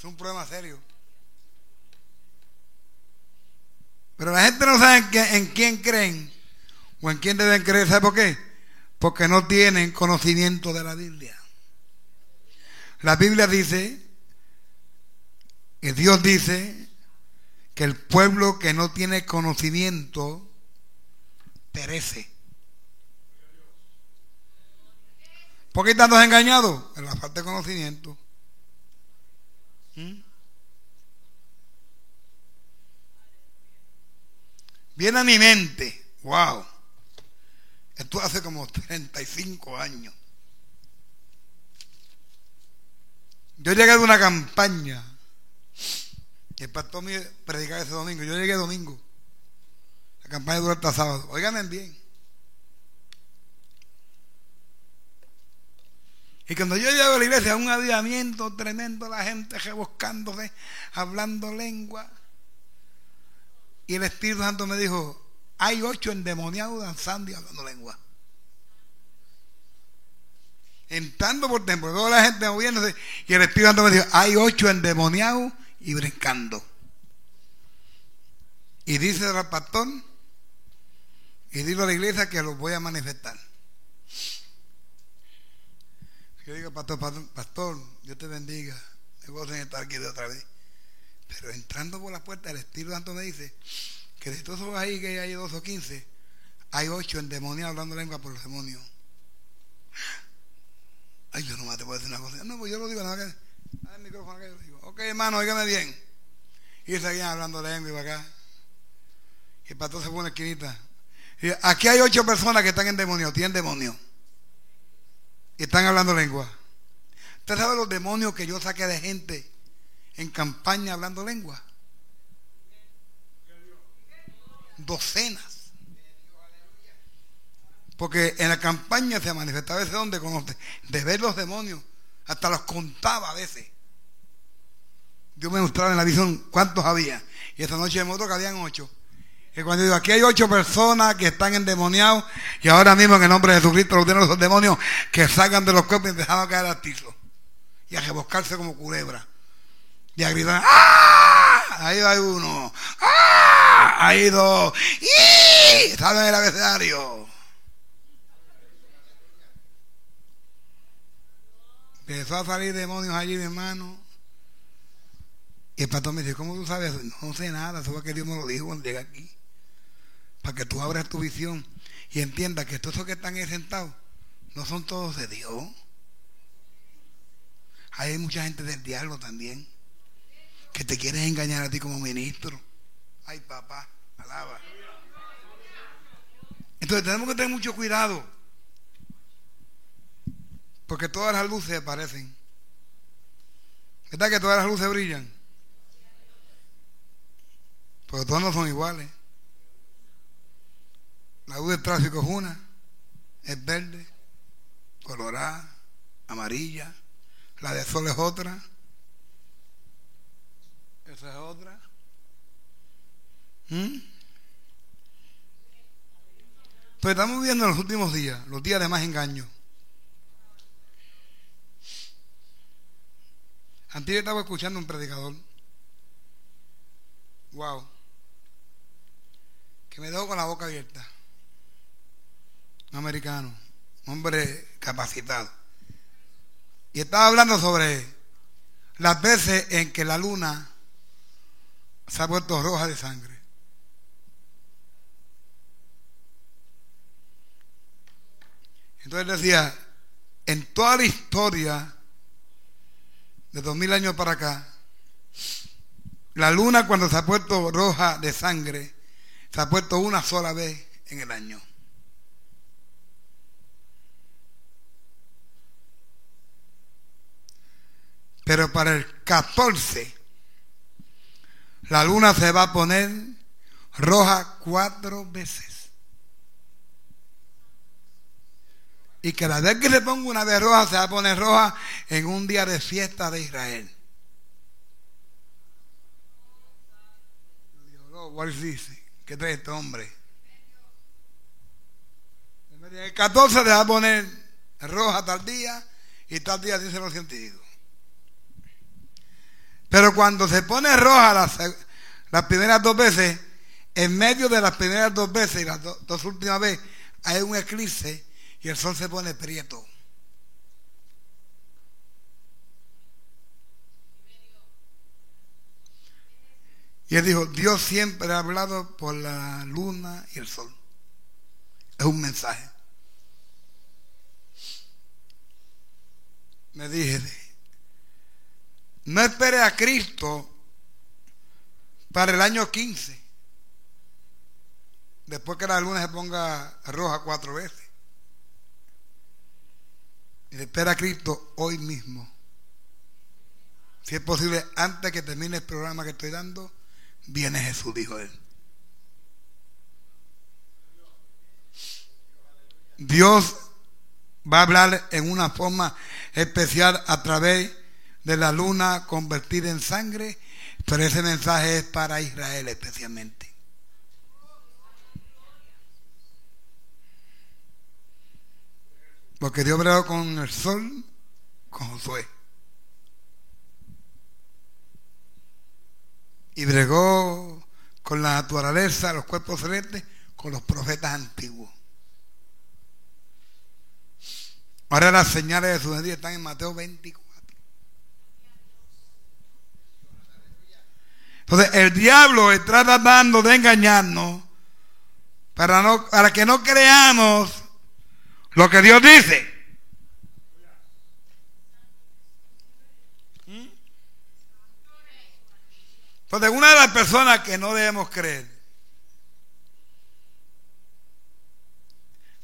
Es un problema serio. Pero la gente no sabe en, quién creen o en quién deben creer. ¿Sabe por qué? Porque no tienen conocimiento de la Biblia. La Biblia dice, que Dios dice, que el pueblo que no tiene conocimiento perece. ¿Por qué tantos engañados? En la falta de conocimiento. ¿Mm? Viene a mi mente, wow, esto hace como 35 años. Yo llegué de una campaña, y el pastor me predicaba ese domingo, yo llegué domingo, la campaña duró hasta sábado, oigan bien. Y cuando yo llego a la iglesia, un avivamiento tremendo, la gente rebuscándose, hablando lengua. Y el Espíritu Santo me dijo, hay ocho endemoniados danzando y hablando lengua. Entrando por templo, toda la gente moviéndose. Y el Espíritu Santo me dijo, hay ocho endemoniados y brincando. Y dice el pastor, y digo a la iglesia que los voy a manifestar. Yo digo, pastor, pastor, pastor, Dios te bendiga. Me gozo en estar aquí de otra vez. Pero entrando por la puerta, el Espíritu Santo me dice que de todos ahí que hay dos o quince, hay ocho endemoniados hablando lengua por los demonios. Ay, yo nomás te puedo decir una cosa. No, pues yo lo digo, nada que. Dale el micrófono acá, yo digo. Ok, hermano, oígame bien. Y seguían hablando lengua para acá. Y el pastor se pone en la esquinita. Aquí hay ocho personas que están en demonio, tienen demonio. Están hablando lengua. ¿Usted sabe los demonios que yo saqué de gente en campaña hablando lengua? Docenas. Porque en la campaña se manifestaba ese don de conocer, de ver los demonios. Hasta los contaba a veces. Dios me mostraba en la visión cuántos había. Y esta noche me mostró que habían ocho. Y cuando digo, aquí hay ocho personas que están endemoniados y ahora mismo en el nombre de Jesucristo los tienen los demonios que salgan de los cuerpos y a caer al piso. Y a reboscarse como culebra. Y a gritar, ¡ah! Ahí va uno. ¡ah! Ahí dos. ¡y! Salen el abecedario. Empezó a salir demonios allí, mi hermano. Y el pastor me dice, ¿cómo tú sabes? No sé nada, eso fue que Dios me lo dijo cuando llegué aquí. Para que tú abras tu visión y entiendas que todos esos que están ahí sentados no son todos de Dios. Hay mucha gente del diablo también que te quieres engañar a ti como ministro. Ay, papá, alaba. Entonces tenemos que tener mucho cuidado. Porque todas las luces aparecen. ¿Verdad que todas las luces brillan? Pero todas no son iguales. La luz del tráfico es una, es verde, colorada, amarilla. La de sol es otra. Esa es otra. ¿Mm? Pues estamos viendo en los últimos días, los días de más engaño. Antes yo estaba escuchando un predicador. Wow. Que me dejó con la boca abierta. Un americano. Hombre capacitado. Y estaba hablando sobre las veces en que la luna se ha vuelto roja de sangre. Entonces decía, en toda la historia de dos mil años para acá, la luna cuando se ha puesto roja de sangre, se ha puesto una sola vez en el año. Pero para el 14, la luna se va a poner roja cuatro veces. Y la vez que se ponga una vez roja, se va a poner roja en un día de fiesta de Israel. ¿Qué trae este hombre? El 14 se va a poner roja tal día y tal día dicen los científicos. Pero cuando se pone roja las, las primeras dos veces, en medio de las primeras dos veces y las dos últimas veces, hay un eclipse y el sol se pone prieto. Y él dijo, Dios siempre ha hablado por la luna y el sol. Es un mensaje. Me dije, no espere a Cristo para el año 15, después que la luna se ponga roja cuatro veces. Y espera a Cristo hoy mismo. Si es posible, antes que termine el programa que estoy dando, viene Jesús, dijo él. Dios va a hablar en una forma especial a través de la luna convertida en sangre, pero ese mensaje es para Israel especialmente. Porque Dios bregó con el sol, con Josué. Y bregó con la naturaleza, los cuerpos celestes, con los profetas antiguos. Ahora las señales de su venida están en Mateo 24. Entonces el diablo está tratando de engañarnos para, no, para que no creamos lo que Dios dice. Entonces una de las personas que no debemos creer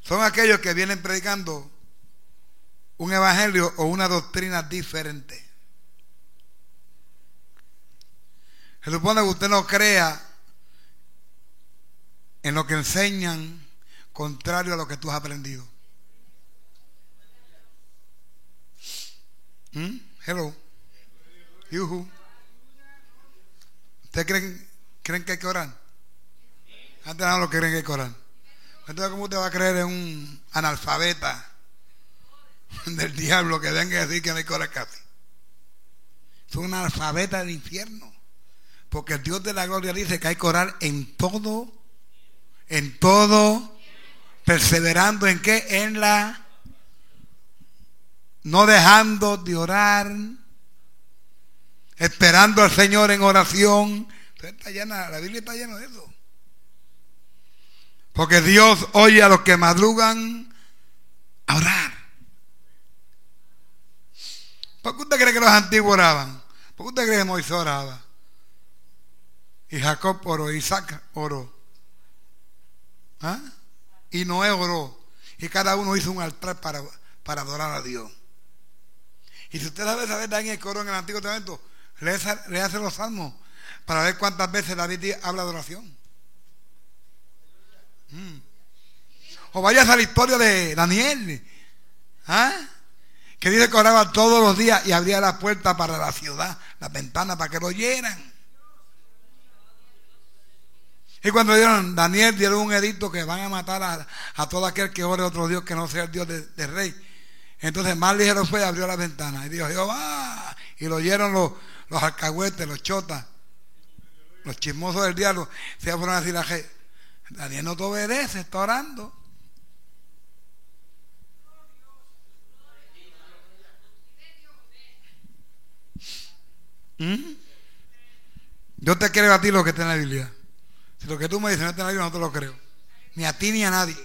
son aquellos que vienen predicando un evangelio o una doctrina diferente. Se supone que usted no crea en lo que enseñan contrario a lo que tú has aprendido. ¿Mm? Hello. Yuhu. ¿Ustedes creen, creen que hay que orar? Antes no lo creen que hay que orar. Entonces, ¿cómo usted va a creer en un analfabeta? del diablo que venga a decir que no hay que casi. Son una alfabeta del infierno. Porque el Dios de la gloria dice que hay que orar en todo, en todo, perseverando en qué? En la, no dejando de orar, esperando al Señor en oración. La Biblia está llena de eso. Porque Dios oye a los que madrugan a orar. ¿Por qué usted cree que los antiguos oraban? ¿Por qué usted cree que Moisés oraba? Y Jacob oró, Isaac oró. ¿Ah? Y Noé oró. Y cada uno hizo un altar para, para adorar a Dios. Y si usted sabe saber en el coro en el Antiguo Testamento, le hace los salmos para ver cuántas veces David habla de oración. Mm. O vayas a la historia de Daniel. ¿Ah? que dice que oraba todos los días y abría la puerta para la ciudad, las ventanas para que lo oyeran. Y cuando dieron, Daniel dieron un edicto que van a matar a, todo aquel que ore a otro Dios que no sea el Dios del rey. Entonces más ligero fue y abrió la ventana. Y dijo, Jehová. Y lo oyeron los, los alcahuetes, los chotas, los chismosos del diablo. Se fueron a decir a Daniel no te obedece, está orando. ¿Mm? Yo te creo a ti lo que está en la Biblia. Si lo que tú me dices no está en la Biblia, no te lo creo. Ni a ti ni a nadie.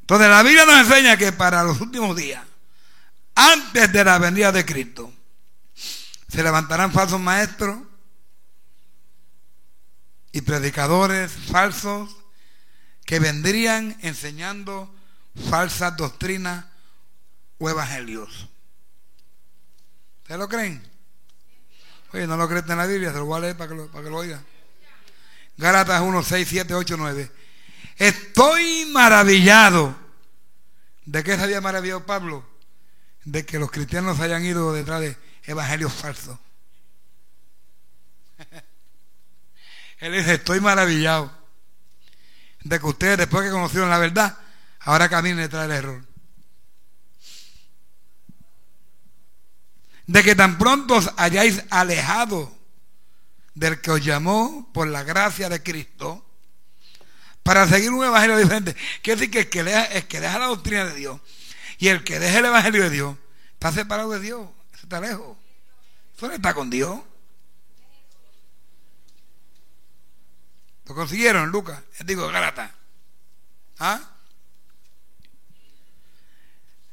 Entonces la Biblia nos enseña que para los últimos días, antes de la venida de Cristo, se levantarán falsos maestros y predicadores falsos que vendrían enseñando falsas doctrinas o evangelios. ¿Ustedes lo creen? Oye, no lo creen en la Biblia, se lo voy a leer para que lo, para que lo oigan. Gálatas 1, 6, 7, 8, 9. Estoy maravillado. ¿De qué se había maravillado Pablo? De que los cristianos hayan ido detrás de evangelios falsos. Él dice, estoy maravillado de que ustedes, después que conocieron la verdad, ahora caminen detrás del error. De que tan pronto os hayáis alejado del que os llamó por la gracia de Cristo para seguir un evangelio diferente. Quiere decir que el que, deja, la doctrina de Dios y el que deja el evangelio de Dios está separado de Dios, está lejos. Solo está con Dios. ¿Lo consiguieron, Lucas? Digo, Galata. ¿Ah?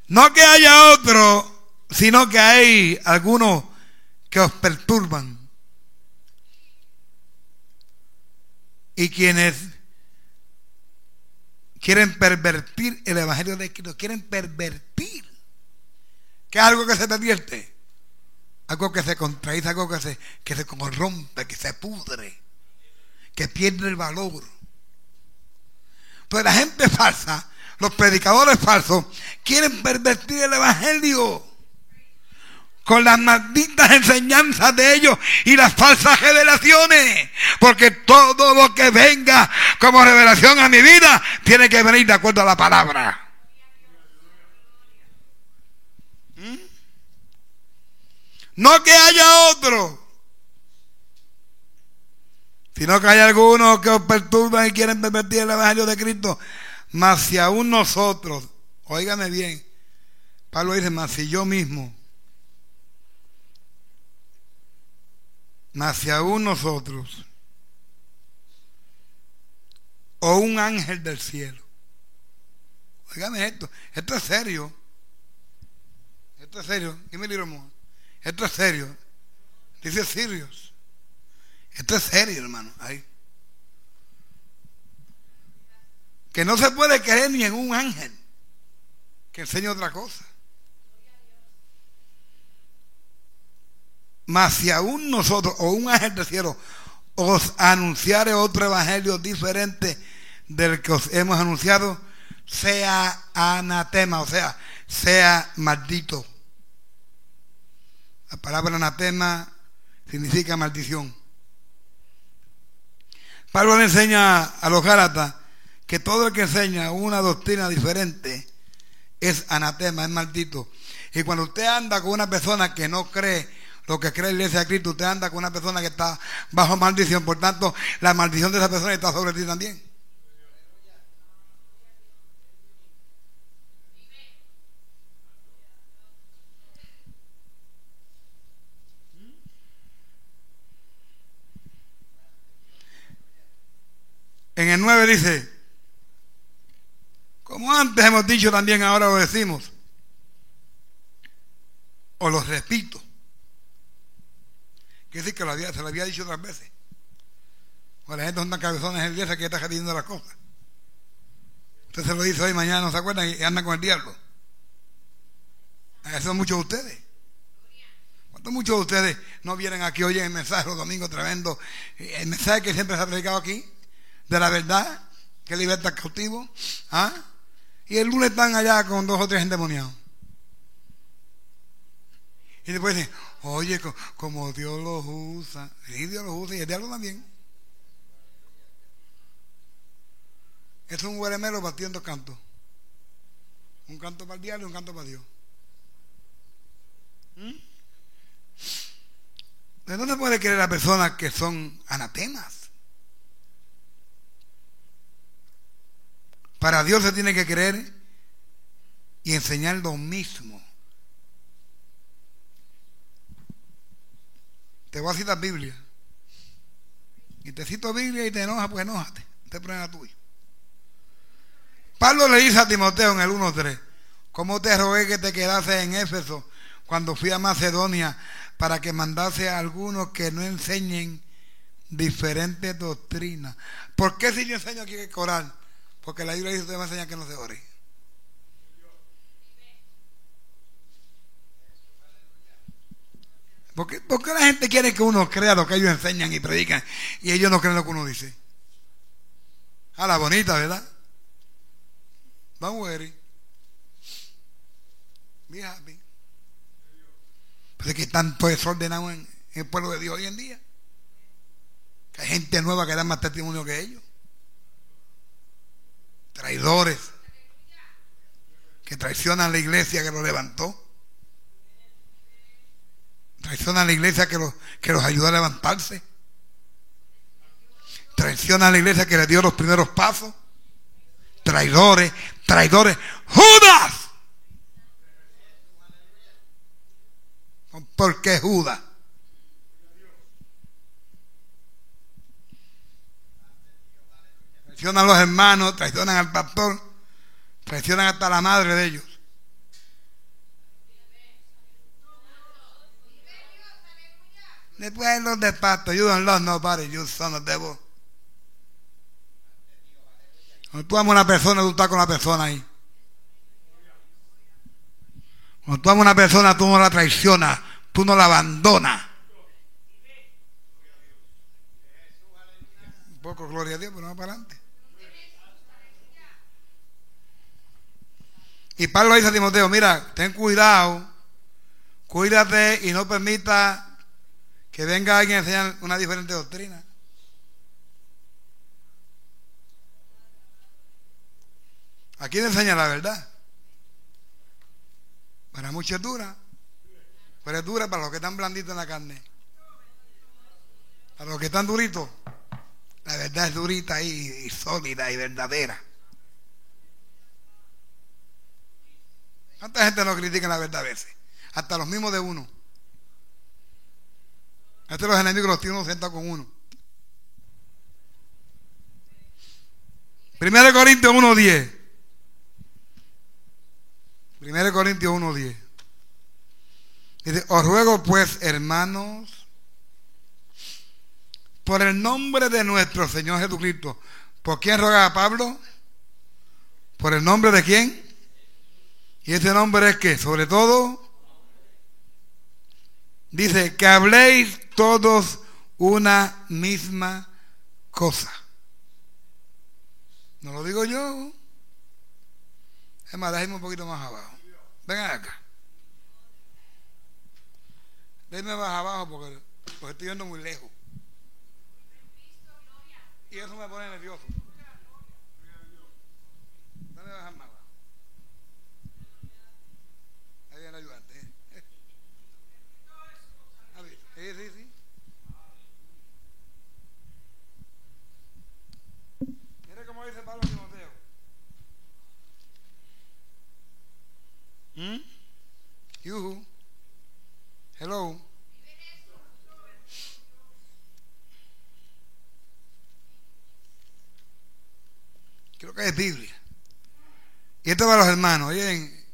No que haya otro, sino que hay algunos que os perturban. Y quienes quieren pervertir el Evangelio de Cristo, quieren pervertir. Que es algo que se pervierte, algo que se contradice, algo que se, que se corrompe, que se pudre, que pierde el valor. Entonces la gente falsa, los predicadores falsos, quieren pervertir el Evangelio con las malditas enseñanzas de ellos y las falsas revelaciones. Porque todo lo que venga como revelación a mi vida tiene que venir de acuerdo a la palabra. ¿Mm? No que haya otro, sino que hay algunos que os perturban y quieren pervertir el Evangelio de Cristo. Mas si aún nosotros, óigame bien, Pablo dice, mas si yo mismo, mas si aún nosotros, o un ángel del cielo, óigame esto, esto es serio, esto es serio, dime esto es serio, dice Sirius. Esto es serio, hermano. Ahí. Que no se puede creer ni en un ángel que enseñe otra cosa. Mas si aún nosotros o un ángel del cielo os anunciare otro evangelio diferente del que os hemos anunciado, sea anatema, o sea, sea maldito. La palabra anatema significa maldición. Pablo le enseña a los Gálatas que todo el que enseña una doctrina diferente es anatema, es maldito. Y cuando usted anda con una persona que no cree lo que cree la iglesia de Cristo, usted anda con una persona que está bajo maldición, por tanto, la maldición de esa persona está sobre ti también. En el 9 dice, como antes hemos dicho también, ahora lo decimos, o lo repito. Quiere decir que se lo había dicho otras veces. O la gente tan cabezones el día que está repitiendo las cosas. Usted se lo dice hoy, mañana no se acuerdan y anda con el diablo. Eso son muchos de ustedes. ¿Cuántos muchos de ustedes no vienen aquí hoy en el mensaje los domingos tremendo? El mensaje que siempre se ha predicado aquí de la verdad que liberta al cautivo. ¿ah? Y el lunes están allá con dos o tres endemoniados. Y después dicen, oye, como Dios los usa. Sí, Dios los usa y el diablo también. Es un guaremelo batiendo canto. Un canto para el diablo y un canto para Dios. ¿Mm? no se puede creer a personas que son anatemas. Para Dios se tiene que creer y enseñar lo mismo. Te voy a citar Biblia. Y te cito Biblia y te enojas, pues enójate. Te problema tuyo. Pablo le dice a Timoteo en el 1.3, ¿cómo te rogué que te quedase en Éfeso cuando fui a Macedonia para que mandase a algunos que no enseñen diferentes doctrinas? ¿Por qué si yo enseño aquí que coral? Porque la Biblia dice, usted va a enseñar que no se ore. ¿Por qué, la gente quiere que uno crea lo que ellos enseñan y predican y ellos no creen lo que uno dice? A la bonita, ¿verdad? Don't worry. Be happy. Pero es que tanto desordenado en, en el pueblo de Dios hoy en día. Que hay gente nueva que da más testimonio que ellos traidores que traicionan la iglesia que lo levantó. Traiciona a la iglesia que los, que los ayudó a levantarse. Traiciona a la iglesia que le dio los primeros pasos. Traidores, traidores. Judas. ¿Por qué Judas? Traicionan a los hermanos, traicionan al pastor, traicionan hasta la madre de ellos. Después los de pasto, you don't love nobody, you son of devil. Cuando tú amas una persona, tú estás con la persona ahí. Cuando tú amas una persona, tú no la traicionas, tú no la abandonas. Un poco gloria a Dios, pero vamos para adelante. Y Pablo dice a Timoteo, mira, ten cuidado, cuídate y no permita que venga alguien a enseñar una diferente doctrina. Aquí le enseña la verdad. Para muchos es dura, pero es dura para los que están blanditos en la carne. Para los que están duritos, la verdad es durita y, y sólida y verdadera. ¿Cuánta gente no critica la verdad a veces? Hasta los mismos de uno. Hasta los enemigos los tiene uno con uno. Primero Corintios 1.10. Primero Corintios 1.10. Dice, os ruego pues, hermanos, por el nombre de nuestro Señor Jesucristo. ¿Por quién roga a Pablo? ¿Por el nombre de quién? Y ese nombre es que, sobre todo, dice que habléis todos una misma cosa. No lo digo yo. Es más, déjame un poquito más abajo. Vengan acá. Déjame más abajo porque, porque estoy yendo muy lejos. Y eso me pone nervioso. Dame bajar más abajo. Ahí viene el ayudante. ¿eh? A ver, sí, sí, sí. Mira cómo dice Pablo Timoteo. ¿Mm? You. Hello. Creo que es Biblia. Y esto para los hermanos. Oye,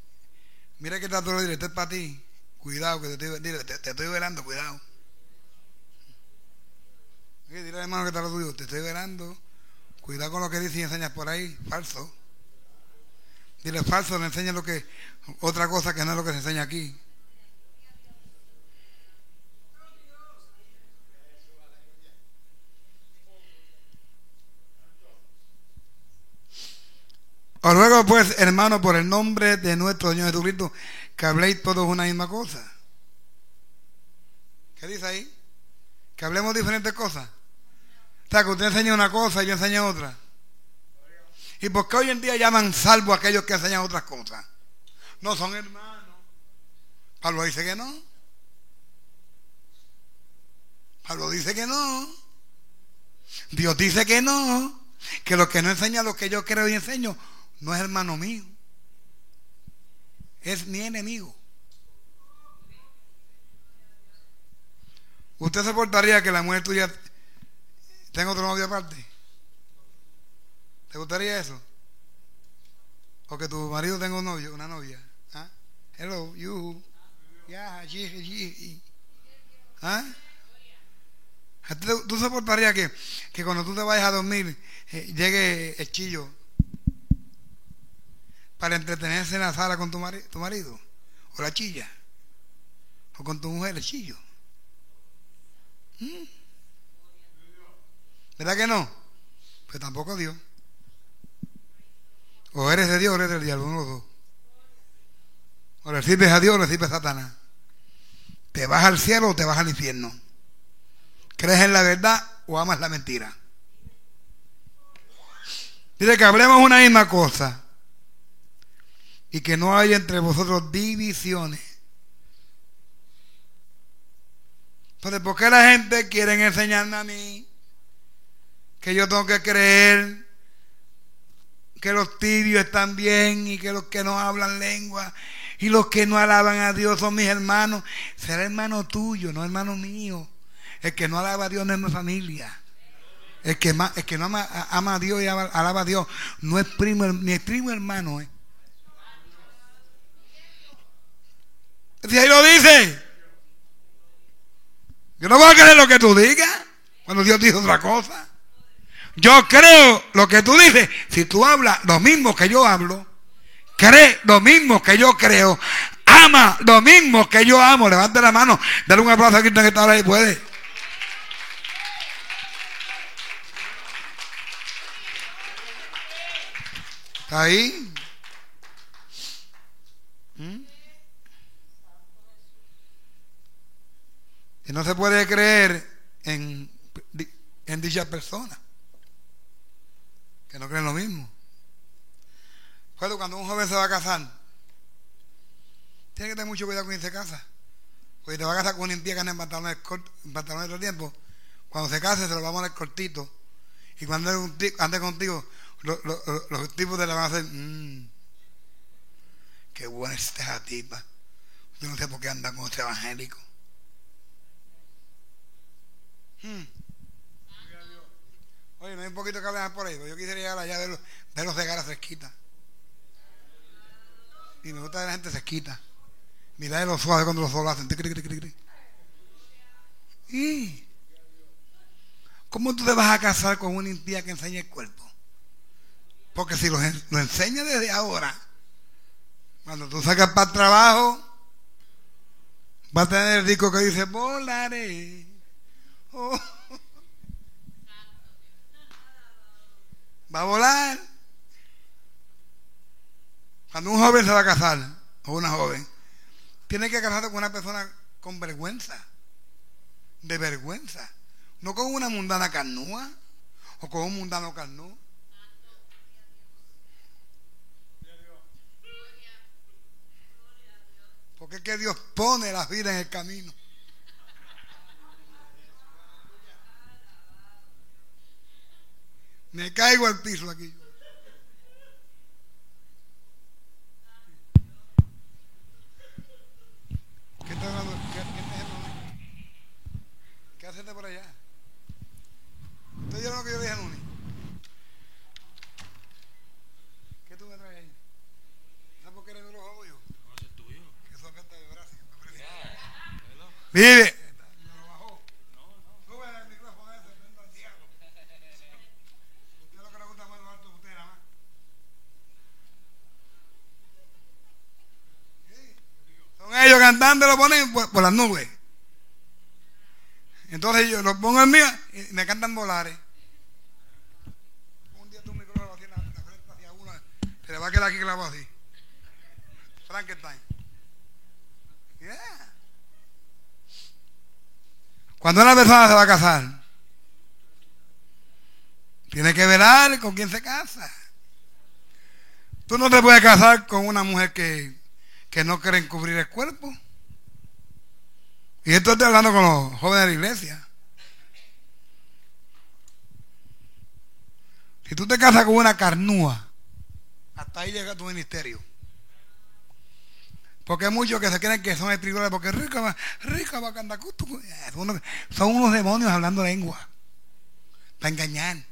mira que está todo esto es para ti. Cuidado, que te estoy, te, te estoy velando, cuidado. Oye, dile hermano que está lo tuyo, te estoy velando. Cuidado con lo que dices y enseñas por ahí. Falso. Dile falso, le enseña lo que, otra cosa que no es lo que se enseña aquí. Os ruego pues, hermano, por el nombre de nuestro Señor Jesucristo, que habléis todos una misma cosa. ¿Qué dice ahí? Que hablemos diferentes cosas. O sea, que usted enseña una cosa y yo enseño otra. ¿Y por qué hoy en día llaman salvo a aquellos que enseñan otras cosas? No son hermanos. Pablo dice que no. Pablo dice que no. Dios dice que no. Que lo que no enseña lo que yo creo y enseño no es hermano mío. Es mi enemigo. ¿Usted soportaría que la mujer tuya tenga otro novio aparte? ¿Te gustaría eso? O que tu marido tenga un novio, una novia. ¿Ah? Hello, you. Yeah, yeah, yeah. ¿Ah? ¿Tú, soportarías que, que cuando tú te vayas a dormir eh, llegue el chillo para entretenerse en la sala con tu, mari tu marido? ¿O la chilla? ¿O con tu mujer el chillo? ¿Mm? ¿Verdad que no? Pues tampoco Dios. O eres de Dios o eres del diablo, uno o dos. O le sirves a Dios o le sirves a Satanás. ¿Te vas al cielo o te vas al infierno? ¿Crees en la verdad o amas la mentira? Dice que hablemos una misma cosa y que no haya entre vosotros divisiones. Entonces, ¿por qué la gente quiere enseñarme a mí que yo tengo que creer que los tibios están bien y que los que no hablan lengua y los que no alaban a Dios son mis hermanos? Será hermano tuyo, no hermano mío. El que no alaba a Dios no es mi familia. El que, el que no ama, a Dios y alaba a Dios no es primo, ni es primo hermano. ¿eh? Si ahí lo dice. Yo no voy a creer lo que tú digas cuando Dios dice otra cosa. Yo creo lo que tú dices. Si tú hablas lo mismo que yo hablo, cree lo mismo que yo creo, ama lo mismo que yo amo. Levante la mano, dale un aplauso a quien está ahí puede. ¿Está ahí? ¿Mm? Y no se puede creer en dicha persona que no creen lo mismo. Cuando, cuando un joven se va a casar, tiene que tener mucho cuidado con se casa. Porque te va a casar con un que anda en pantalones, en pantalones de tiempo. Cuando se case se lo va a poner cortito. Y cuando ande contigo, los tipos te le van a hacer, mmm, qué buena tipa. Yo no sé por qué anda con este evangélico. Hmm. Oye, no hay un poquito que hablar por ahí, yo quisiera llegar allá de los, de los regalas fresquitas. Y me gusta ver la gente fresquita. Mira de los suaves cuando los solos hacen. ¿Y cómo tú te vas a casar con una impía que enseña el cuerpo? Porque si lo, lo enseña desde ahora, cuando tú sacas para el trabajo, va a tener el disco que dice volaré. Oh. Va a volar. Cuando un joven se va a casar, o una joven, tiene que casarse con una persona con vergüenza. De vergüenza. No con una mundana carnúa o con un mundano carnú. Porque es que Dios pone la vida en el camino. Me caigo al piso aquí. ¿Qué hablando? ¿Qué, qué está haciendo? ¿Qué haces por allá? ¿Usted oyendo lo que yo dije a Nuni? ¿Qué tú me traes ahí? ¿Sabes por qué eres de los yo? No, es tuyo. Que eso afecta de brazo. Vive. Cantando lo ponen por, las nubes. Entonces yo lo pongo en mí y me cantan volares. Un día tu micrófono así la, la frente hacia una, se le va a quedar aquí clavado así. Frankenstein. Yeah. Cuando una persona se va a casar, tiene que velar con quién se casa. Tú no te puedes casar con una mujer que que no quieren cubrir el cuerpo. Y esto estoy hablando con los jóvenes de la iglesia. Si tú te casas con una carnúa, hasta ahí llega tu ministerio. Porque hay muchos que se creen que son espirituales, porque rica, rica, son, son unos demonios hablando lengua. Para engañar.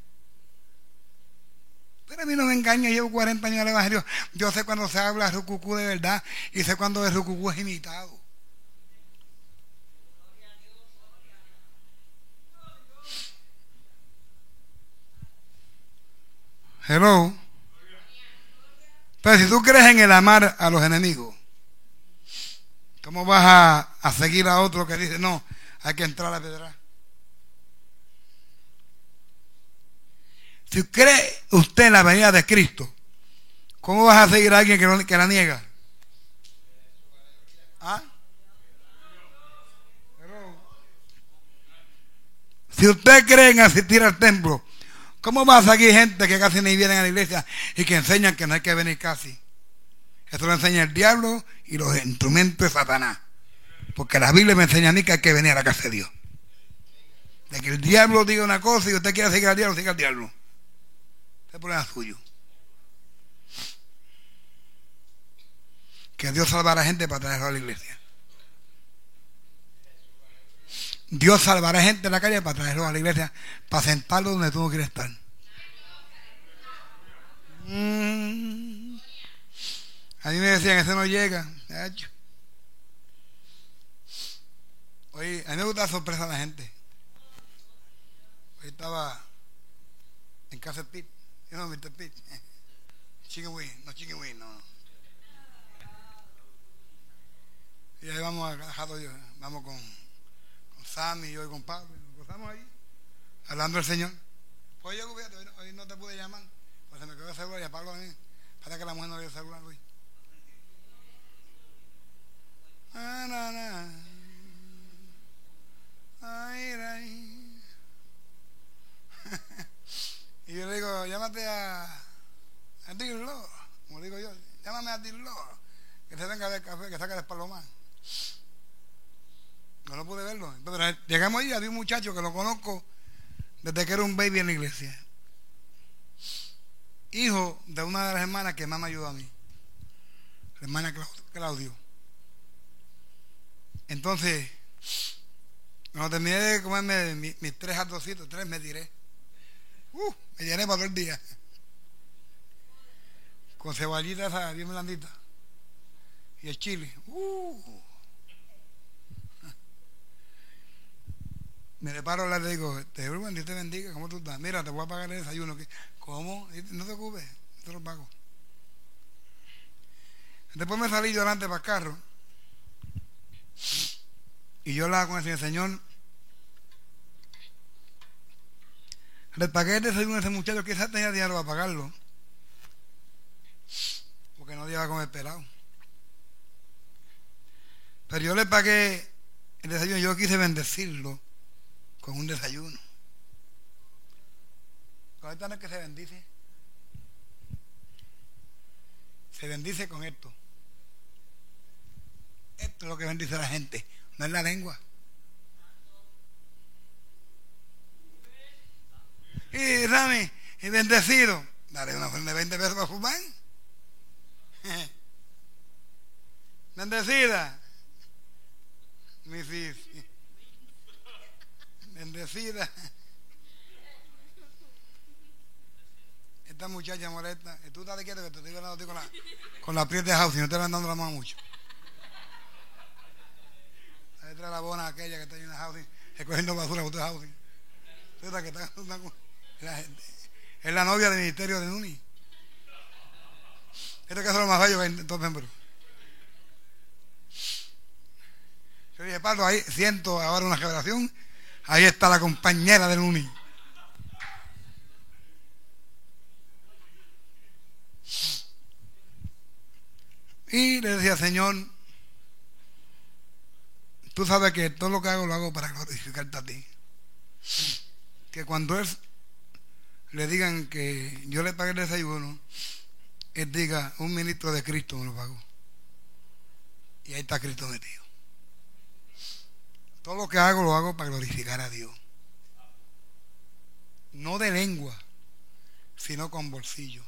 Pero a mí no me engaña, llevo 40 años en el Evangelio. Yo sé cuando se habla rucucú de verdad y sé cuando el rucucú es imitado. Hello. Pero si tú crees en el amar a los enemigos, ¿cómo vas a, a seguir a otro que dice, no, hay que entrar a la pedra? Si cree usted en la venida de Cristo, ¿cómo vas a seguir a alguien que, la niega? ¿Ah? Si usted cree en asistir al templo, ¿cómo va a seguir gente que casi ni vienen a la iglesia y que enseñan que no hay que venir casi? Eso lo enseña el diablo y los instrumentos de Satanás. Porque la Biblia me enseña a mí que hay que venir a la casa de Dios. De que el diablo diga una cosa y usted quiera seguir al diablo, siga al diablo. Es problema suyo. Que Dios salvará gente para traerlo a la iglesia. Dios salvará gente en la calle para traerlo a la iglesia, para sentarlo donde tú no quieres estar. Mm. A mí me decían, ese no llega. Oye, a mí me gusta la sorpresa a la gente. Hoy estaba en casa de Pete. You know Mr. Pete. Chicken wing, no chicken wing, no. Y ahí vamos a vamos con, con Sammy y yo y con Pablo. Nos gozamos ahí, hablando del Señor. Pues yo, hoy, no te pude llamar. Pues se me quedó el celular y a Pablo a mí. Para que la mujer no le dio celular hoy. Ah, no, no. Ay, ay. y yo le digo, llámate a, a como digo yo, llámame a Dirlo, que se venga a ver café, que saque de palomar. No lo pude verlo. Llegamos ahí, había un muchacho que lo conozco desde que era un baby en la iglesia. Hijo de una de las hermanas que más me ayudó a mí. La hermana Claudio. Entonces, cuando terminé de comerme mis, tres ardocitos, tres me tiré. Uh, me llené para todo el día. Con ceballita esa bien blandita. Y el chile. Uh. Me reparo y le digo, te Dios te bendiga, ¿cómo tú estás? Mira, te voy a pagar el desayuno. ¿Cómo? No te ocupes, te lo pago. Después me salí yo adelante para el carro. Y yo la con el Señor, Señor, le pagué el desayuno a ese muchacho, quizás tenía dinero para pagarlo. Porque no iba a comer pelado. Pero yo le pagué el desayuno, yo quise bendecirlo con un desayuno. Ahorita no es que se bendice. Se bendice con esto. Esto es lo que bendice a la gente, no es la lengua. Y Rami, y bendecido. Dale una de 20 pesos para fumar. Bendecida. Mi bendecida. Esta muchacha molesta, tú estás quieto que te estoy hablando con la, con la piel de housing, no te van dando la mano mucho. Ahí trae la bona aquella que está en la housing, recogiendo basura por tu housing. Que está, Es la novia del ministerio de Nuni. Este caso es lo más bello que todo miembros. Yo dije, Pablo, ahí siento ahora una generación Ahí está la compañera del UNI. Y le decía, Señor, tú sabes que todo lo que hago lo hago para glorificarte a ti. Que cuando él le digan que yo le pagué el desayuno, él diga, un ministro de Cristo me lo pagó. Y ahí está Cristo metido. Todo lo que hago lo hago para glorificar a Dios. No de lengua, sino con bolsillo.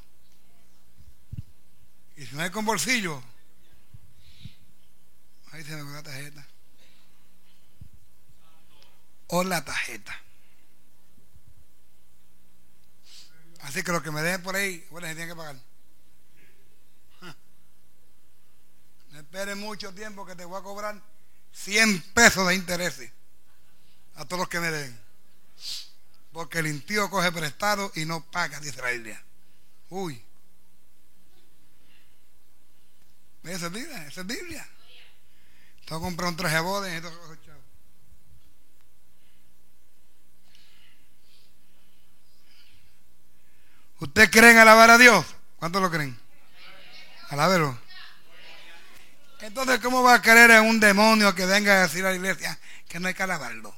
Y si no hay con bolsillo, ahí se me va la tarjeta. O la tarjeta. Así que lo que me dejen por ahí, bueno, se tienen que pagar. No esperen mucho tiempo que te voy a cobrar 100 pesos de intereses a todos los que me den. Porque el impío coge prestado y no paga, dice la Biblia. Uy. Eso es Biblia, eso es Biblia. Tengo que un traje de boda y ¿Usted creen alabar a Dios? ¿Cuántos lo creen? Alábelo. Entonces, ¿cómo va a creer en un demonio que venga a decir a la iglesia que no hay que alabarlo?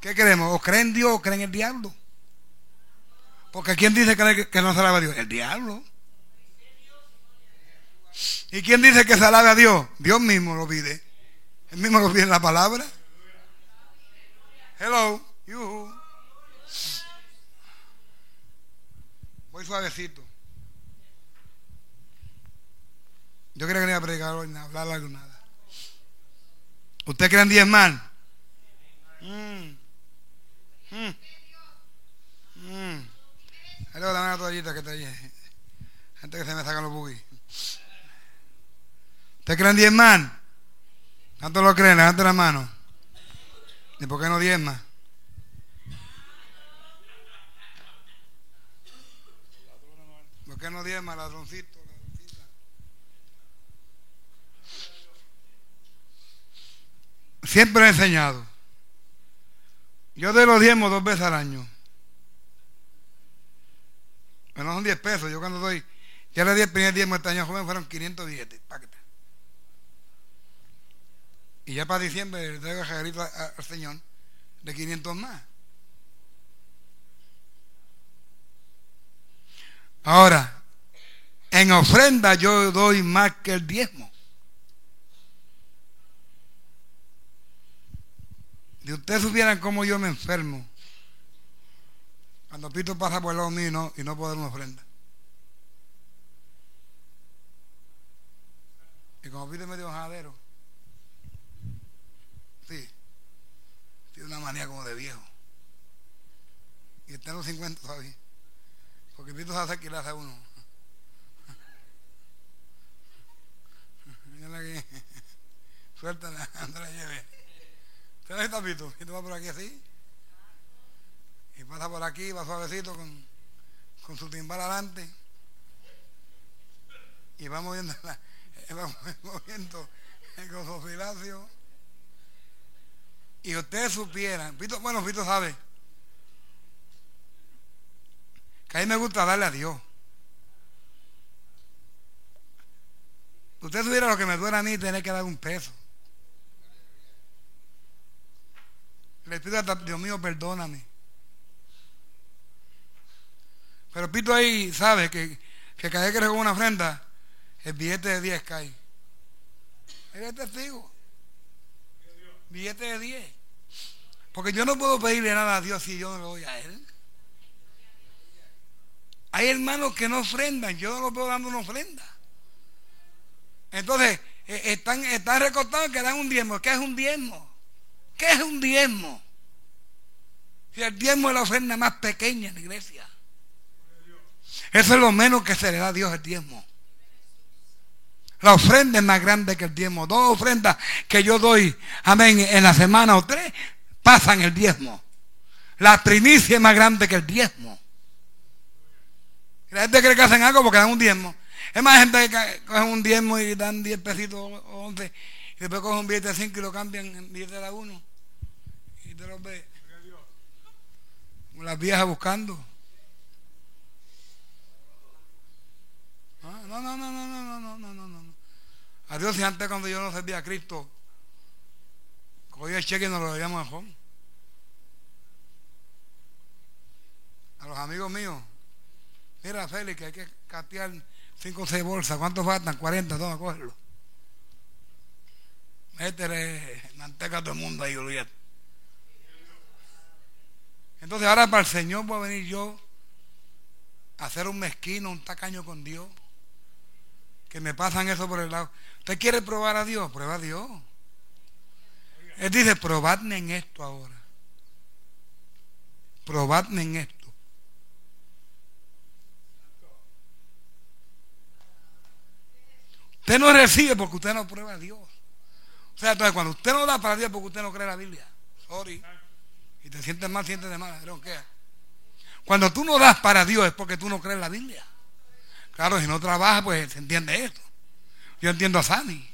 ¿Qué creemos? ¿O creen en Dios o creen en el diablo? Porque ¿quién dice que no se alaba a Dios? El diablo. ¿Y quién dice que se alabe a Dios? Dios mismo lo pide. Él mismo lo pide en la palabra. Hello. You. Voy suavecito. Yo quería que no a predicar hoy, hablar algo, nada. ¿Usted cree en diezmar? Mm. Mm. Mm. Luego dame una toallita que está ahí. Gente que se me sacan los buggy. ¿Usted cree en diezmar? ¿Cuántos lo creen? Levante la mano. ¿Y por qué no diezma? ¿Por qué no diezma, ladroncito? Siempre he enseñado. Yo doy los diezmos dos veces al año. No son 10 pesos. Yo cuando doy, ya le di el primer diezmo este año joven fueron 510. Y ya para diciembre le traigo el al Señor de 500 más. Ahora, en ofrenda yo doy más que el diezmo. Si ustedes supieran cómo yo me enfermo cuando Pito pasa por el lado mío y no, y no puedo dar una ofrenda. Y como Pito es medio jadero, sí, tiene una manía como de viejo. Y está en los 50 todavía. Porque Pito se hace hace a uno. Mira que suéltala, anda la lleve. ¿Usted está Pito? Pito va por aquí así. Y pasa por aquí, va suavecito con, con su timbal adelante. Y va moviendo, va moviendo el gozofilacio. Y ustedes supieran, Pito, bueno, Pito sabe, que a mí me gusta darle a Dios. Usted supiera lo que me duele a mí tener que dar un peso. Le pido a Dios mío, perdóname. Pero Pito ahí sabe que, que cada vez que una ofrenda, el billete de 10 cae. Eres testigo. Billete de 10. Porque yo no puedo pedirle nada a Dios si yo no le doy a Él. Hay hermanos que no ofrendan, yo no los veo dando una ofrenda. Entonces, eh, están, están recortados que dan un diezmo. ¿Qué es un diezmo? ¿Qué es un diezmo? Si el diezmo es la ofrenda más pequeña en la iglesia. Eso es lo menos que se le da a Dios el diezmo. La ofrenda es más grande que el diezmo. Dos ofrendas que yo doy, amén, en la semana o tres, pasan el diezmo. La primicia es más grande que el diezmo. La gente cree que hacen algo porque dan un diezmo. Es más gente que cogen un diezmo y dan 10 pesitos o 11 y después cogen un billete de 5 y lo cambian en billete de la 1 y te los ve. Las viejas buscando. No, no, no, no, no, no, no, no, no. A Dios y antes cuando yo no servía a Cristo, cogía el cheque y nos lo debíamos a home. A los amigos míos, mira Félix, hay que castear 5 o 6 bolsas, ¿cuántos faltan? 40, toma, cógelo. Métele manteca a todo el mundo ahí, olvídate. Entonces ahora para el Señor voy a venir yo a hacer un mezquino, un tacaño con Dios que me pasan eso por el lado. ¿Usted quiere probar a Dios? Prueba a Dios. Él dice, probadme en esto ahora. Probadme en esto. Usted no recibe porque usted no prueba a Dios. O sea, entonces cuando usted no da para Dios porque usted no cree la Biblia. Sorry. Y te sientes mal, sientes de mal. Cuando tú no das para Dios es porque tú no crees la Biblia. Claro, si no trabaja, pues se entiende esto. Yo entiendo a Sani.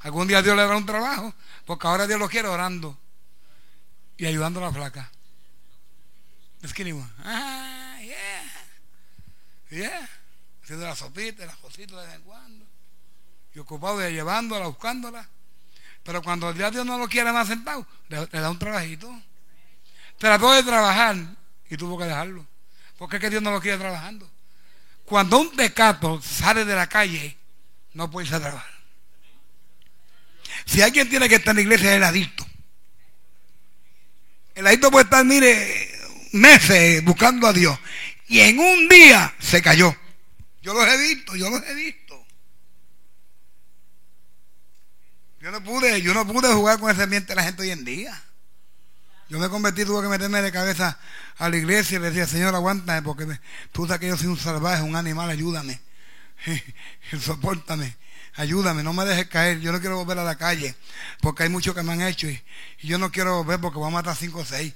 Algún día Dios le dará un trabajo, porque ahora Dios lo quiere orando y ayudando a la flaca. Escribo, ah, yeah, yeah, haciendo la sopita, las cositas de vez en cuando, ocupado de llevándola, buscándola. Pero cuando ya Dios no lo quiere más sentado, le, da un trabajito. Trató de trabajar y tuvo que dejarlo. Porque es que Dios no lo quiere trabajando. Cuando un pecado sale de la calle, no puede irse a trabajar. Si alguien tiene que estar en la iglesia, es el adicto. El adicto puede estar, mire, meses buscando a Dios. Y en un día se cayó. Yo los he visto, yo los he visto. Yo no pude, yo no pude jugar con ese ambiente de la gente hoy en día. Yo me convertí, tuve que meterme de cabeza a la iglesia y le decía, Señor, aguántame, porque tú sabes que yo soy un salvaje, un animal, ayúdame. Sopórtame, ayúdame, no me dejes caer. Yo no quiero volver a la calle, porque hay muchos que me han hecho y, yo no quiero volver porque voy a matar cinco o seis.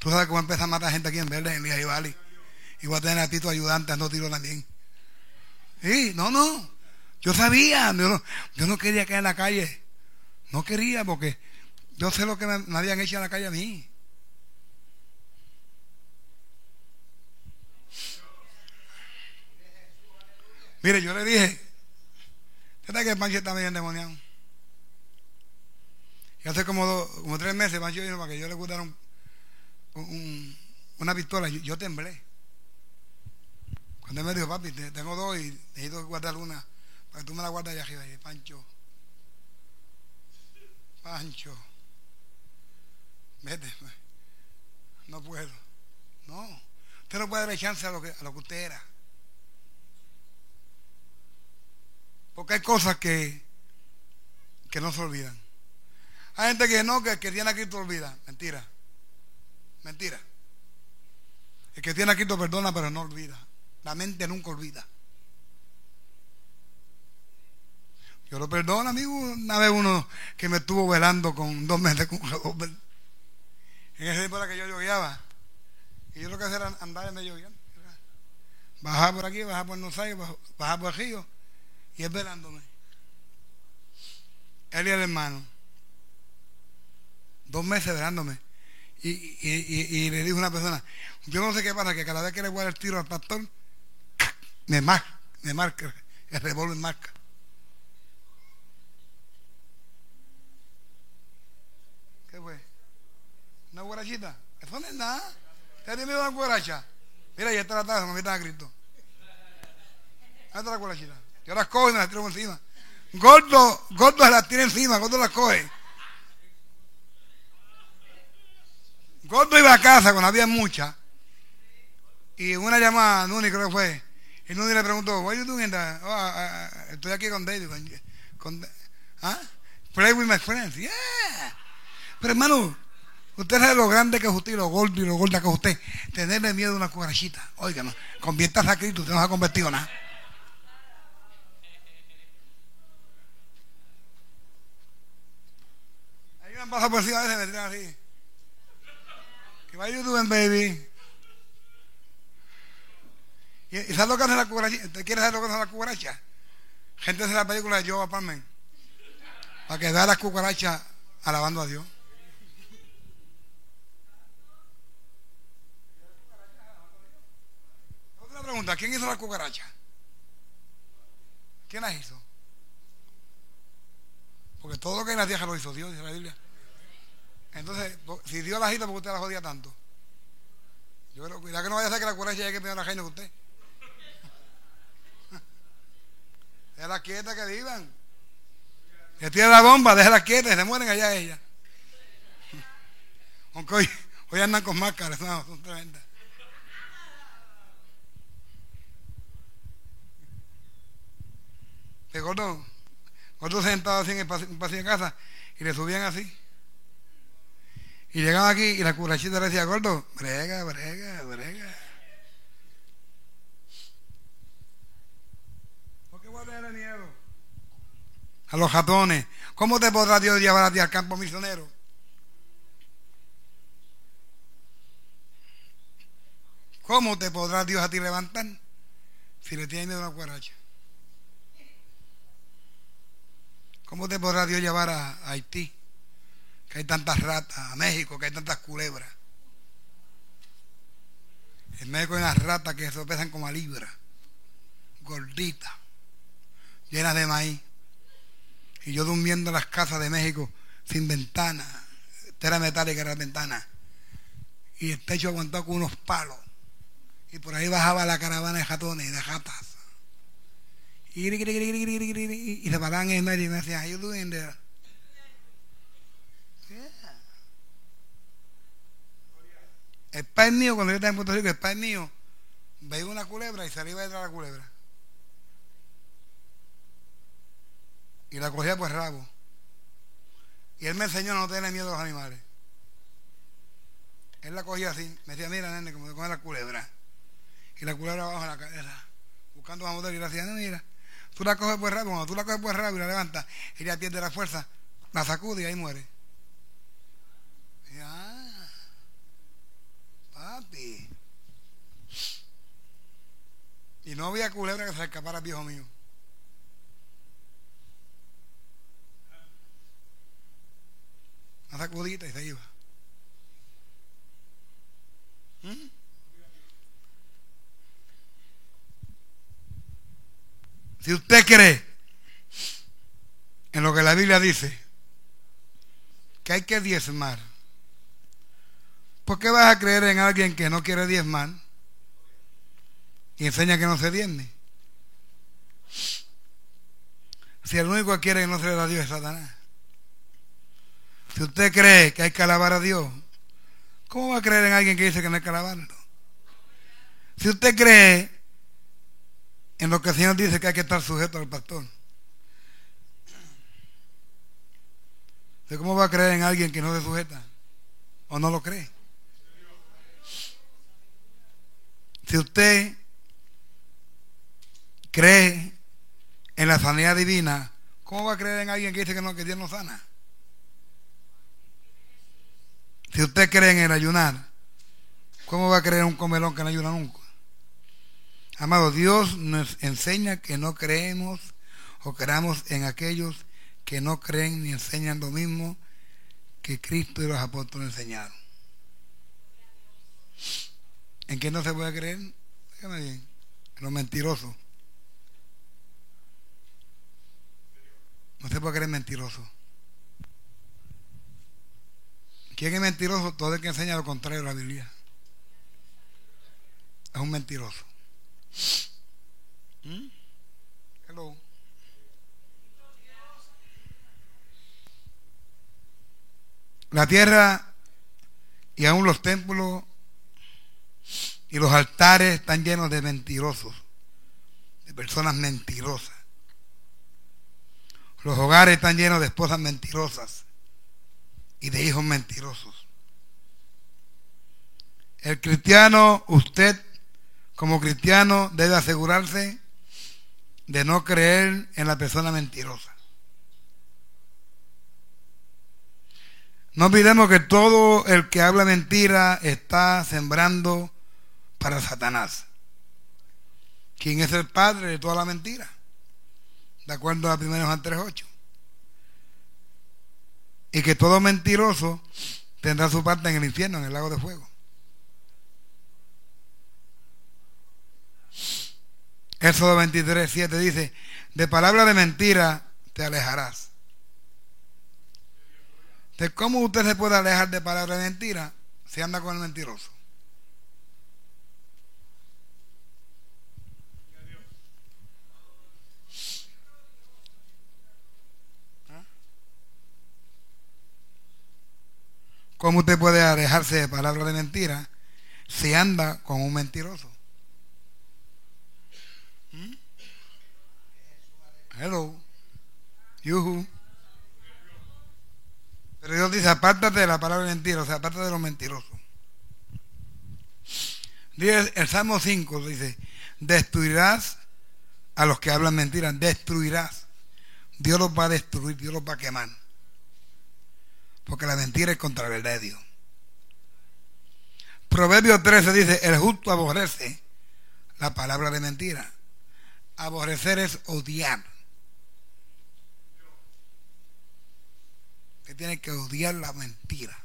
Tú sabes que voy a empezar a matar gente aquí en Verde, en y Valley. Y voy a tener a ti tu ayudante, no tiro también. Sí, no, no. Yo sabía, yo no, yo no quería caer en la calle. No quería porque yo sé lo que me, habían hecho en la calle a mí. Mire, yo le dije, ¿sabes que Pancho está medio endemoniado? Y hace como, como tres meses Pancho vino para que yo le gustara un, una pistola. Yo, temblé. Cuando él me dijo, papi, tengo dos y necesito guardar una para que tú me la guardes allá arriba. Y Pancho, Pancho. Vete, no puedo. No, usted no puede darle chance a lo que, a lo que usted era. Porque hay cosas que, que no se olvidan. Hay gente que no, que, que tiene a Cristo olvida. Mentira. Mentira. El que tiene a Cristo perdona, pero no olvida. La mente nunca olvida. Yo lo perdono, amigo. Una vez uno que me estuvo velando con dos meses con en ese tiempo era que yo lloviaba. Y yo lo que hacía era andar en medio lloviendo. Bajar por aquí, bajar por Nosay, bajar por el río. Y él velándome. Él y el hermano. Dos meses velándome. Y, y, le dijo una persona, yo no sé qué pasa, que cada vez que le voy a dar el tiro al pastor, me marca, me marca, el revólver marca. Una guarachita. Eso no es nada. ¿Te tiene miedo a una guaracha? Mira, ya está la taza, no metan a Cristo. Está la guarachita. Yo las cojo y me las tiro encima. Gordo, gordo las tira encima, gordo las coge. Gordo iba a casa cuando había muchas. Y una llamada, Nuni creo que fue. Y Nuni le preguntó, what are you doing oh, uh, uh, estoy aquí con David. Con, ¿ah? Play with my friends. Yeah. Pero hermano, Usted sabe lo grande que es usted y lo gordo y lo gorda que es usted. Tenerle miedo a una cucarachita. Oiga, no. Conviertas a Cristo, usted no se ha convertido en nada. Ahí me han pasado por encima a veces me tiran así. ¿Qué va you doing, baby? ¿Y, ¿Y sabes lo que hace la cucaracha? ¿Usted quiere saber lo que hace la cucaracha? Gente hace la película de Joe Apartment. Para que vea las cucarachas alabando a Dios. Pregunta, ¿quién hizo la cucaracha? ¿Quién la hizo? Porque todo lo que hay en la tierra lo hizo Dios, dice la Biblia. Entonces, si Dios la hizo, ¿por qué usted la jodía tanto? Yo creo, que no vaya a ser que la cucaracha llegue peor a la reina que usted. Déjala quieta que vivan. Que tiene la bomba, déjala quieta se mueren allá ellas. Aunque hoy, hoy andan con máscaras, no, son tremendas. De gordo, gordo sentado así en el pasillo, de casa y le subían así. Y llegaban aquí y la curachita le decía, gordo, brega, brega, brega. ¿Por qué voy a tener miedo? A los jatones. ¿Cómo te podrá Dios llevar a ti al campo misionero? ¿Cómo te podrá Dios a ti levantar si le tienes miedo a una cuaracha? ¿Cómo te podrá Dios llevar a, Haití? Que hay tantas ratas, a México, que hay tantas culebras. En México hay unas ratas que se pesan como a libra, gorditas, llenas de maíz. Y yo durmiendo en las casas de México sin ventana, tela metálica en las ventanas. Y el techo aguantado con unos palos. Y por ahí bajaba la caravana de jatones, de ratas. Y, se en el medio y me decían, how you doing there? El padre mío, cuando yo estaba en Puerto Rico, el padre mío veía una culebra y salía detrás de la culebra. Y la cogía por el rabo. Y él me enseñó a no tener miedo a los animales. Él la cogía así, me decía, mira, nene, como te coge la culebra. Y la culebra abajo de la cabeza, buscando a motor y le no, mira, tú la coges por el rabo, cuando tú la coges por el rabo y la levantas, ella pierde la fuerza, la sacude y ahí muere. Y, ah, papi. Y no había culebra que se escapara viejo mío. Una sacudita y se iba. Si usted cree en lo que la Biblia dice, que hay que diezmar, ¿por qué vas a creer en alguien que no quiere diezmar y enseña que no se diezme? Si el único que quiere que no se le da a Dios es Satanás. Si usted cree que hay que alabar a Dios, ¿cómo va a creer en alguien que dice que no hay que alabarlo? Si usted cree en lo que el Señor dice que hay que estar sujeto al pastor, ¿cómo va a creer en alguien que no se sujeta? ¿O no lo cree? Si usted cree en la sanidad divina, ¿cómo va a creer en alguien que dice que no, que Dios no sana? Si usted cree en el ayunar, ¿cómo va a creer en un comelón que no ayuna nunca? Amado, Dios nos enseña que no creemos o creamos en aquellos que no creen ni enseñan lo mismo que Cristo y los apóstoles enseñaron. ¿En qué no se puede creer? Déjame bien. En los mentirosos. No se puede creer mentiroso. ¿Quién es mentiroso? Todo el que enseña lo contrario de la Biblia. Es un mentiroso. ¿Mm? Hello. La tierra y aún los templos y los altares están llenos de mentirosos, de personas mentirosas. Los hogares están llenos de esposas mentirosas y de hijos mentirosos. El cristiano, usted como cristiano debe asegurarse de no creer en la persona mentirosa. No olvidemos que todo el que habla mentira está sembrando para Satanás. ¿Quién es el padre de toda la mentira? De acuerdo a 1 Juan 3.8 y que todo mentiroso tendrá su parte en el infierno, en el lago de fuego. Éxodo 23, 7 dice, de palabra de mentira te alejarás. ¿De cómo usted se puede alejar de palabra de mentira si anda con el mentiroso? ¿Cómo usted puede alejarse de palabras de mentira si anda con un mentiroso? Hello. Yuhu. Pero Dios dice, apártate de la palabra mentira, o sea, apártate de los mentirosos. Dice, el Salmo 5 dice, destruirás a los que hablan mentiras, destruirás. Dios los va a destruir, Dios los va a quemar. Porque la mentira es contra la verdad de Dios. Proverbio 13 dice, el justo aborrece la palabra de mentira. Aborrecer es odiar. Que tiene que odiar la mentira.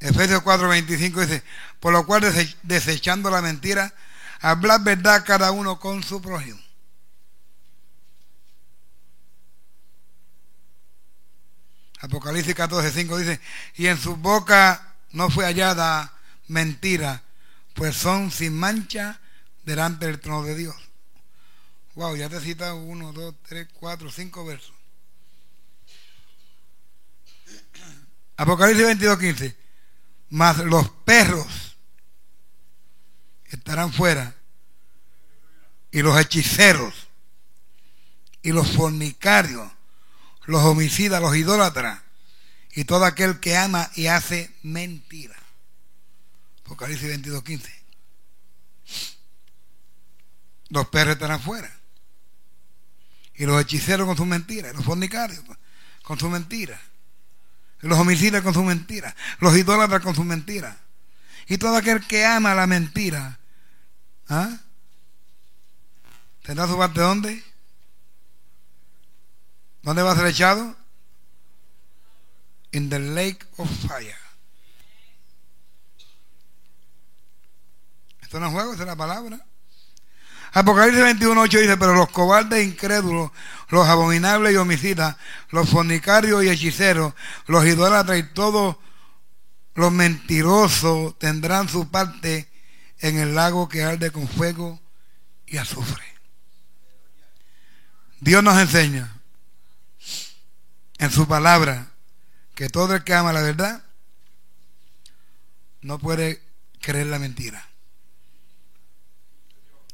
Efesios 4:25 dice, por lo cual desechando la mentira, hablar verdad cada uno con su prójimo. Apocalipsis 14, 5 dice, y en su boca no fue hallada mentira, pues son sin mancha delante del trono de Dios. Wow, ya te cita uno, dos, tres, cuatro, cinco versos. Apocalipsis 22, 15. Mas los perros estarán fuera. Y los hechiceros. Y los fornicarios. Los homicidas, los idólatras. Y todo aquel que ama y hace mentira. Apocalipsis 22, 15. Los perros estarán fuera. Y los hechiceros con sus mentiras. Los fornicarios con sus mentiras los homicidas con su mentira, los idólatras con su mentira. Y todo aquel que ama la mentira, ¿ah? ¿Tendrá su parte dónde? ¿Dónde va a ser echado? In the lake of fire. Esto no es juego, esta es la palabra. Apocalipsis 21.8 dice, pero los cobardes e incrédulos, los abominables y homicidas, los fornicarios y hechiceros, los idólatras y todos los mentirosos tendrán su parte en el lago que arde con fuego y azufre. Dios nos enseña en su palabra que todo el que ama la verdad no puede creer la mentira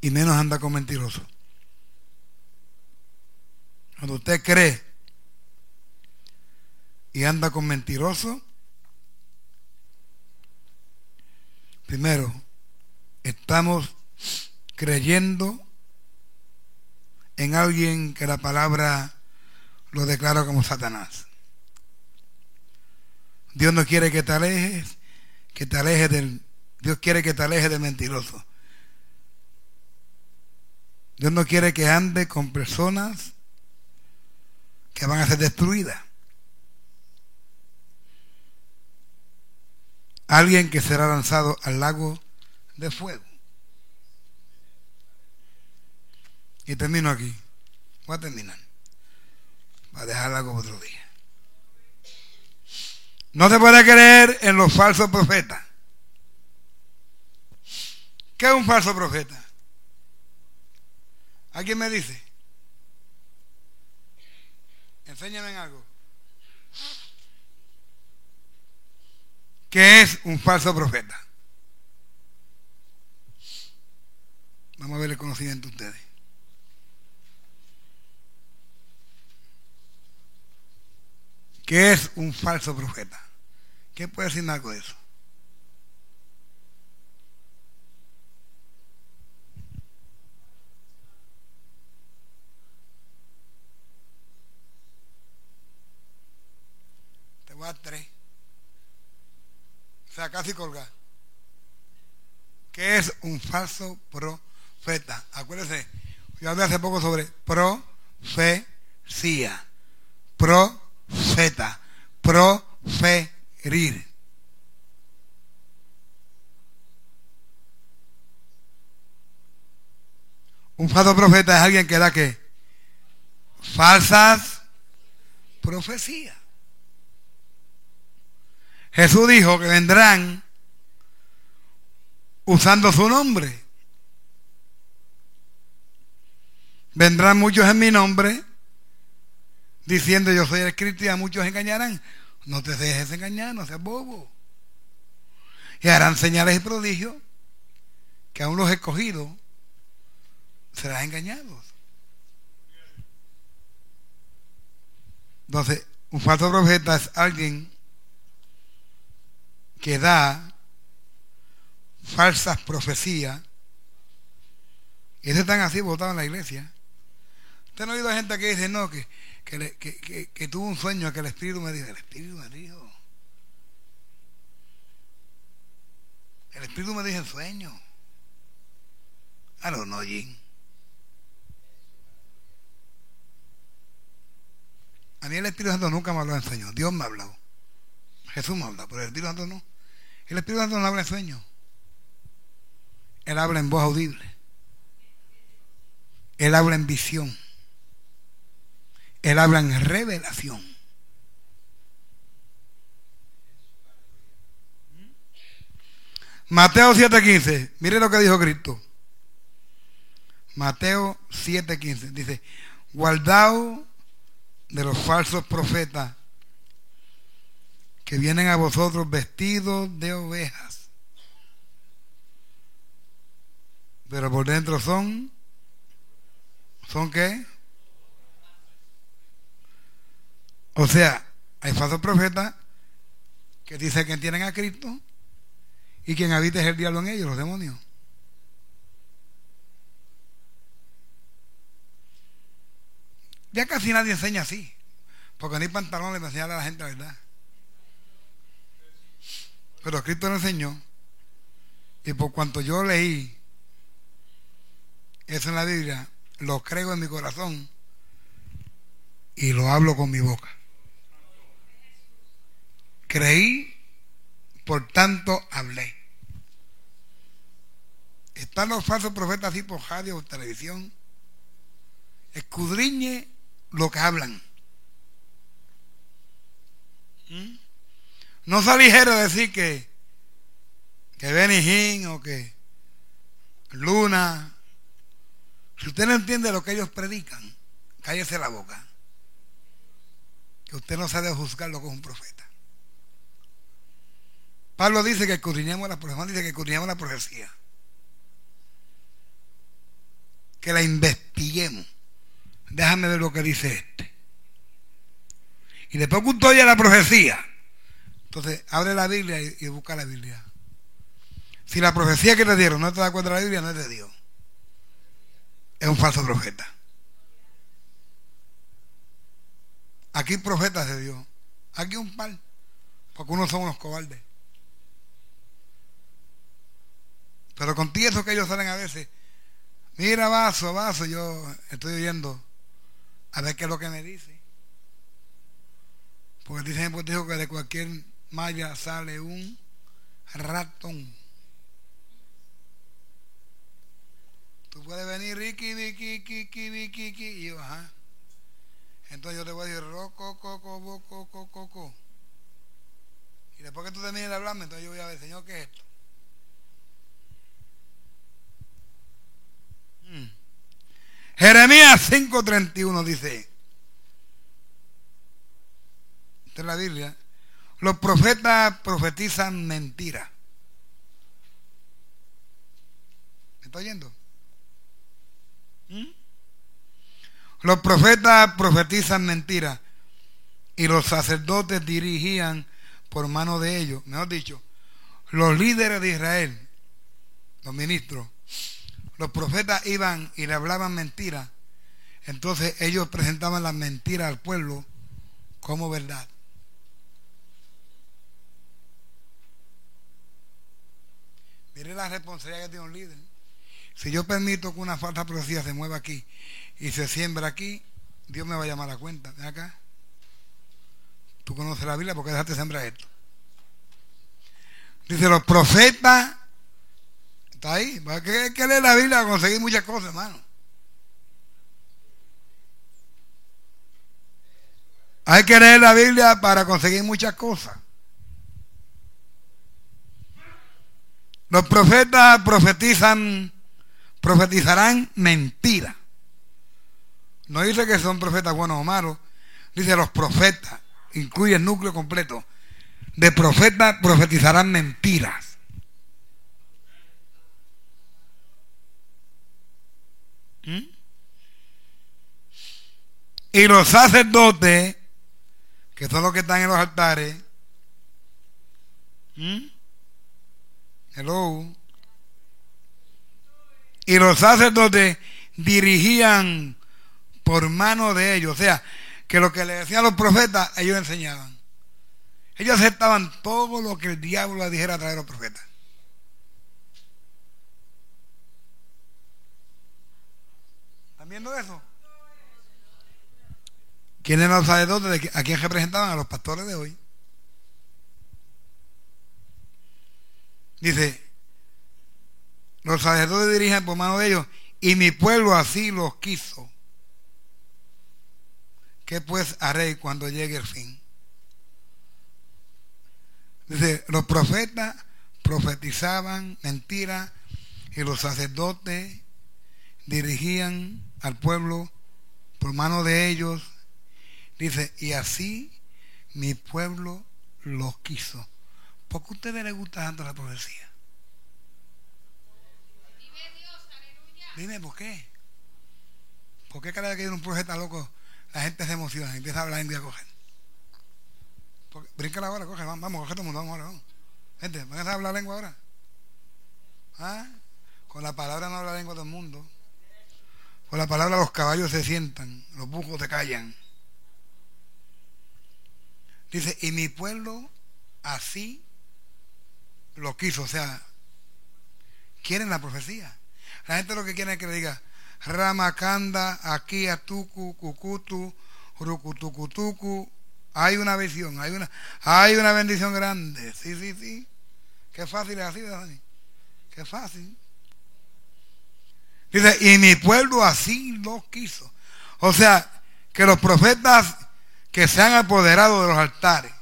y menos anda con mentiroso. Cuando usted cree y anda con mentiroso, primero, estamos creyendo en alguien que la palabra lo declara como Satanás. Dios no quiere que te alejes, que te alejes del Dios quiere que te alejes del mentiroso. Dios no quiere que ande con personas que van a ser destruidas. Alguien que será lanzado al lago de fuego. Y termino aquí. Voy a terminar. Para dejarla como otro día. No se puede creer en los falsos profetas. ¿Qué es un falso profeta? ¿Alguien me dice? Enséñame en algo. ¿Qué es un falso profeta? Vamos a ver el conocimiento de ustedes. ¿Qué es un falso profeta? ¿Qué puede decirme algo de eso? voy a tres. Casi colgar. ¿Qué es un falso profeta? Acuérdense, yo hablé hace poco sobre profecía, profeta, proferir. Un falso profeta es alguien que da que falsas profecías. Jesús dijo que vendrán usando su nombre. Vendrán muchos en mi nombre diciendo yo soy el Cristo y a muchos engañarán. No te dejes engañar, no seas bobo. Y harán señales y prodigios que aún los escogidos serán engañados. Entonces, un falso profeta es alguien que da falsas profecías. Y ese están así votados en la iglesia. Usted no ha oído gente que dice, no, que, que, tuvo un sueño, que el Espíritu me dijo, el Espíritu me dijo. El Espíritu me dijo en sueño. I don't know, Jim. A mí el Espíritu Santo nunca me habló en sueño. Dios me ha hablado. Jesús me habla, pero el Espíritu Santo no. El Espíritu Santo no habla en sueño. Él habla en voz audible. Él habla en visión. Él habla en revelación. Mateo 7:15. Mire lo que dijo Cristo. Mateo 7:15. Dice, guardaos de los falsos profetas que vienen a vosotros vestidos de ovejas, pero por dentro son, ¿son qué? O sea, hay falsos profetas que dicen que tienen a Cristo y quien habita es el diablo en ellos, los demonios. Ya casi nadie enseña así, porque ni pantalones me enseñan a la gente la verdad. Pero Cristo lo enseñó, y por cuanto yo leí eso en la Biblia, lo creo en mi corazón y lo hablo con mi boca. Creí, por tanto hablé. Están los falsos profetas así por radio o televisión. Escudriñe lo que hablan. ¿Mm? No sea ligero decir que, que Benny o que Luna. Si usted no entiende lo que ellos predican, cállese la boca. Que usted no sabe juzgar con un profeta. Pablo dice que escudriñemos la profecía. dice que escudriñemos la profecía que la investiguemos. Déjame ver lo que dice este. Y después que ya la profecía, entonces abre la Biblia y, busca la Biblia. Si la profecía que te dieron no te da cuenta de la Biblia, no es de Dios. Es un falso profeta. Aquí profetas de Dios. Aquí un par. Porque unos son unos cobardes. Pero contigo eso que ellos salen a veces Mira, vaso, vaso, yo estoy oyendo a ver qué es lo que me dice. Porque dice pues dijo que de cualquier malla sale un ratón. Tú puedes venir, Ricky, Vicky, Kiki, Vicky, y yo. Entonces yo te voy a decir, roco, coco, boco, coco, coco. Y después que tú termines de hablarme, entonces yo voy a ver, Señor, ¿qué es esto? Mm. Jeremías 5:31 dice, esta es la Biblia, los profetas profetizan mentira. ¿Me está oyendo? ¿Mm? Los profetas profetizan mentira y los sacerdotes dirigían por mano de ellos, mejor dicho, los líderes de Israel, los ministros, los profetas iban y le hablaban mentiras, entonces ellos presentaban la mentira al pueblo como verdad. Mire la responsabilidad que tiene un líder. Si yo permito que una falsa profecía se mueva aquí y se siembra aquí, Dios me va a llamar a cuenta. Ven acá. Tú conoces la Biblia porque dejaste sembrar esto. Dice, los profetas Está ahí. Hay que leer la Biblia para conseguir muchas cosas, hermano. Hay que leer la Biblia para conseguir muchas cosas. Los profetas profetizan, profetizarán mentira. No dice que son profetas buenos o malos. Dice los profetas, incluye el núcleo completo. De profetas profetizarán mentiras. ¿Mm? Y los sacerdotes, que son los que están en los altares, ¿Mm? Y los sacerdotes dirigían por mano de ellos, o sea, que lo que le decían los profetas, ellos enseñaban. Ellos aceptaban todo lo que el diablo le dijera a través de los profetas. viendo eso? ¿Quiénes eran los sacerdotes? ¿A quién representaban? A los pastores de hoy. Dice, los sacerdotes dirigen por mano de ellos y mi pueblo así los quiso. ¿Qué pues haré cuando llegue el fin? Dice, los profetas profetizaban mentiras y los sacerdotes dirigían al pueblo por mano de ellos. Dice, y así mi pueblo lo quiso. ¿Por qué a ustedes les gusta tanto la profecía? Dime por qué. ¿Por qué cada vez que hay un profeta loco, la gente se emociona empieza a hablar en día coger? Brinca la hora, coge, vamos, vamos, coge todo el mundo, vamos ahora, vamos. Gente, ¿van a hablar lengua ahora? ¿Ah? Con la palabra no habla lengua todo el mundo. Con la palabra los caballos se sientan, los bujos se callan. Dice, y mi pueblo así lo quiso, o sea, quieren la profecía. La gente lo que quiere es que le diga, Ramakanda, aquí Atuku, Cucutu, Rucutucutucu. Hay una visión, hay una, hay una bendición grande. Sí, sí, sí. Qué fácil es así, Dani. Qué fácil. Dice, y mi pueblo así lo quiso. O sea, que los profetas que se han apoderado de los altares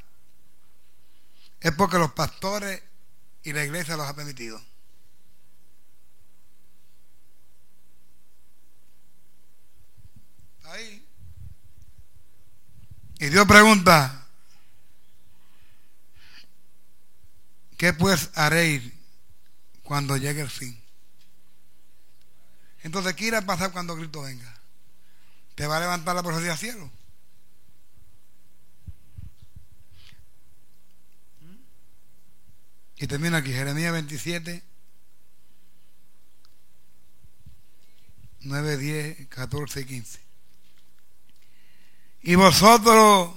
es porque los pastores y la iglesia los ha permitido. Ahí. Y Dios pregunta, ¿qué pues haréis cuando llegue el fin? Entonces, ¿qué irá a pasar cuando Cristo venga? ¿Te va a levantar la profecía al cielo? Y termina aquí, Jeremías 27, 9, 10, 14 y 15. Y vosotros